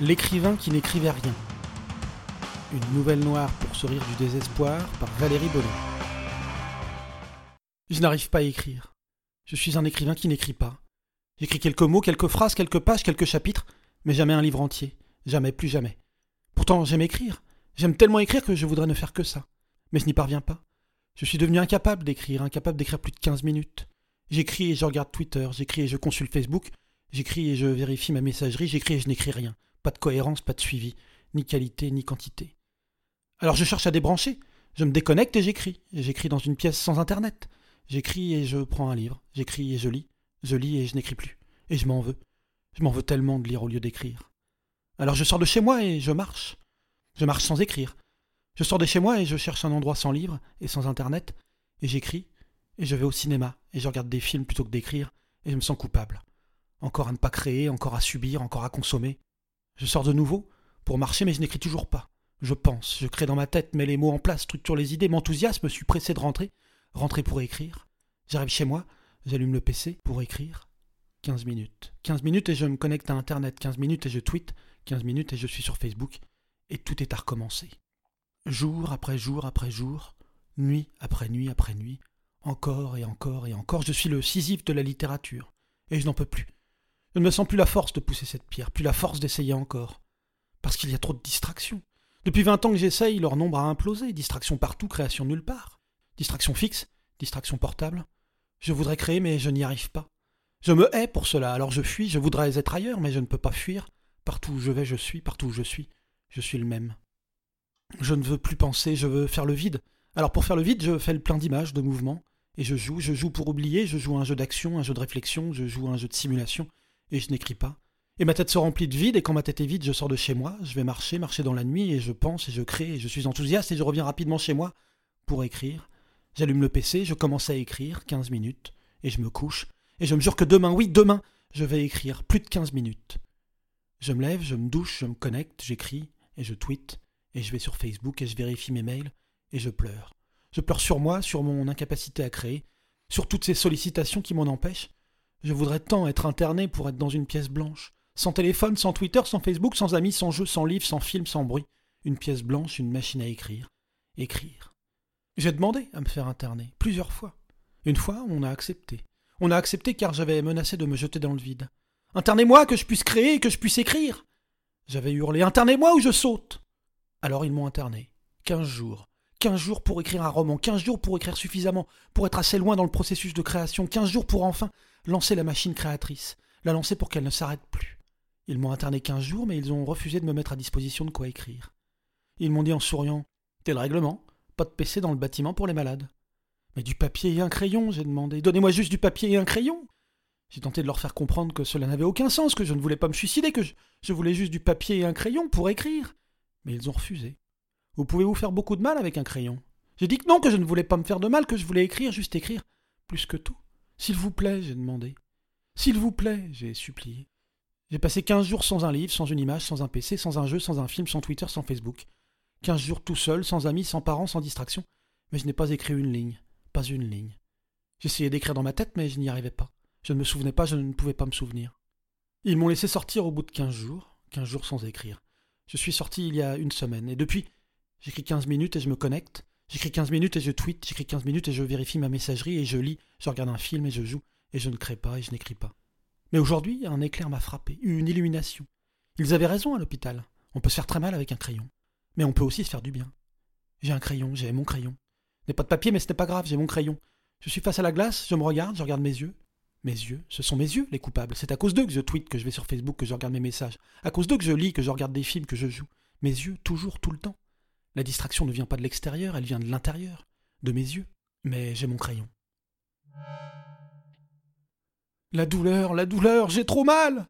L'écrivain qui n'écrivait rien. Une nouvelle noire pour se rire du désespoir par Valérie Bonnet. Je n'arrive pas à écrire. Je suis un écrivain qui n'écrit pas. J'écris quelques mots, quelques phrases, quelques pages, quelques chapitres, mais jamais un livre entier. Jamais, plus jamais. Pourtant, j'aime écrire. J'aime tellement écrire que je voudrais ne faire que ça. Mais je n'y parviens pas. Je suis devenu incapable d'écrire, incapable d'écrire plus de 15 minutes. J'écris et je regarde Twitter, j'écris et je consulte Facebook, j'écris et je vérifie ma messagerie, j'écris et je n'écris rien. Pas de cohérence, pas de suivi, ni qualité, ni quantité. Alors je cherche à débrancher, je me déconnecte et j'écris. J'écris dans une pièce sans internet. J'écris et je prends un livre, j'écris et je lis, je lis et je n'écris plus. Et je m'en veux. Je m'en veux tellement de lire au lieu d'écrire. Alors je sors de chez moi et je marche. Je marche sans écrire. Je sors de chez moi et je cherche un endroit sans livre et sans internet, et j'écris, et je vais au cinéma, et je regarde des films plutôt que d'écrire, et je me sens coupable. Encore à ne pas créer, encore à subir, encore à consommer. Je sors de nouveau pour marcher, mais je n'écris toujours pas. Je pense, je crée dans ma tête, mets les mots en place, structure les idées, m'enthousiasme, suis pressé de rentrer, rentrer pour écrire. J'arrive chez moi, j'allume le PC pour écrire. 15 minutes. 15 minutes et je me connecte à Internet. 15 minutes et je tweete. 15 minutes et je suis sur Facebook. Et tout est à recommencer. Jour après jour après jour, nuit après nuit après nuit, encore et encore et encore, je suis le Sisyphe de la littérature. Et je n'en peux plus. Je ne me sens plus la force de pousser cette pierre, plus la force d'essayer encore. Parce qu'il y a trop de distractions. Depuis vingt ans que j'essaye, leur nombre a implosé. Distractions partout, création nulle part. Distraction fixe, distraction portable. Je voudrais créer, mais je n'y arrive pas. Je me hais pour cela, alors je fuis, je voudrais être ailleurs, mais je ne peux pas fuir. Partout où je vais, je suis, partout où je suis, je suis le même. Je ne veux plus penser, je veux faire le vide. Alors pour faire le vide, je fais le plein d'images, de mouvements, et je joue, je joue pour oublier, je joue un jeu d'action, un jeu de réflexion, je joue un jeu de simulation, et je n'écris pas. Et ma tête se remplit de vide, et quand ma tête est vide, je sors de chez moi, je vais marcher, marcher dans la nuit, et je pense, et je crée, et je suis enthousiaste, et je reviens rapidement chez moi pour écrire. J'allume le PC, je commence à écrire, 15 minutes, et je me couche, et je me jure que demain, oui, demain, je vais écrire plus de 15 minutes. Je me lève, je me douche, je me connecte, j'écris, et je tweete, et je vais sur Facebook, et je vérifie mes mails, et je pleure. Je pleure sur moi, sur mon incapacité à créer, sur toutes ces sollicitations qui m'en empêchent. Je voudrais tant être interné pour être dans une pièce blanche, sans téléphone, sans Twitter, sans Facebook, sans amis, sans jeux, sans livres, sans films, sans bruit. Une pièce blanche, une machine à écrire. Écrire. J'ai demandé à me faire interner, plusieurs fois. Une fois, on a accepté. On a accepté car j'avais menacé de me jeter dans le vide. Internez-moi, que je puisse créer, que je puisse écrire. J'avais hurlé Internez-moi ou je saute. Alors ils m'ont interné. Quinze jours. Quinze jours pour écrire un roman, quinze jours pour écrire suffisamment, pour être assez loin dans le processus de création, quinze jours pour enfin lancer la machine créatrice, la lancer pour qu'elle ne s'arrête plus. Ils m'ont interné quinze jours, mais ils ont refusé de me mettre à disposition de quoi écrire. Ils m'ont dit en souriant T'es le règlement, pas de PC dans le bâtiment pour les malades. Mais du papier et un crayon, j'ai demandé. Donnez-moi juste du papier et un crayon. J'ai tenté de leur faire comprendre que cela n'avait aucun sens, que je ne voulais pas me suicider, que je, je, voulais juste du papier et un crayon pour écrire. Mais ils ont refusé. Vous pouvez vous faire beaucoup de mal avec un crayon. J'ai dit que non, que je ne voulais pas me faire de mal, que je voulais écrire, juste écrire. Plus que tout. S'il vous plaît, j'ai demandé. S'il vous plaît, j'ai supplié. J'ai passé quinze jours sans un livre, sans une image, sans un PC, sans un jeu, sans un film, sans Twitter, sans Facebook. Quinze jours tout seul, sans amis, sans parents, sans distraction. Mais je n'ai pas écrit une ligne. Pas une ligne. J'essayais d'écrire dans ma tête, mais je n'y arrivais pas. Je ne me souvenais pas, je ne pouvais pas me souvenir. Ils m'ont laissé sortir au bout de quinze jours, quinze jours sans écrire. Je suis sorti il y a une semaine, et depuis, j'écris quinze minutes et je me connecte, j'écris quinze minutes et je tweete, j'écris quinze minutes et je vérifie ma messagerie et je lis, je regarde un film et je joue, et je ne crée pas et je n'écris pas. Mais aujourd'hui, un éclair m'a frappé, une illumination. Ils avaient raison à l'hôpital. On peut se faire très mal avec un crayon. Mais on peut aussi se faire du bien. J'ai un crayon, j'ai mon crayon. N'ai pas de papier, mais ce n'est pas grave, j'ai mon crayon. Je suis face à la glace, je me regarde, je regarde mes yeux. Mes yeux, ce sont mes yeux les coupables. C'est à cause d'eux que je tweete, que je vais sur Facebook, que je regarde mes messages. À cause d'eux que je lis, que je regarde des films, que je joue. Mes yeux, toujours, tout le temps. La distraction ne vient pas de l'extérieur, elle vient de l'intérieur, de mes yeux. Mais j'ai mon crayon. La douleur, la douleur, j'ai trop mal.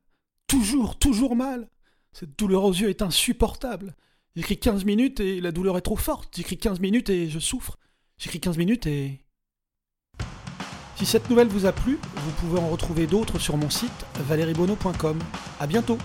Toujours, toujours mal. Cette douleur aux yeux est insupportable. J'écris 15 minutes et la douleur est trop forte. J'écris 15 minutes et je souffre. J'écris 15 minutes et... Si cette nouvelle vous a plu, vous pouvez en retrouver d'autres sur mon site valeriebono.com. À bientôt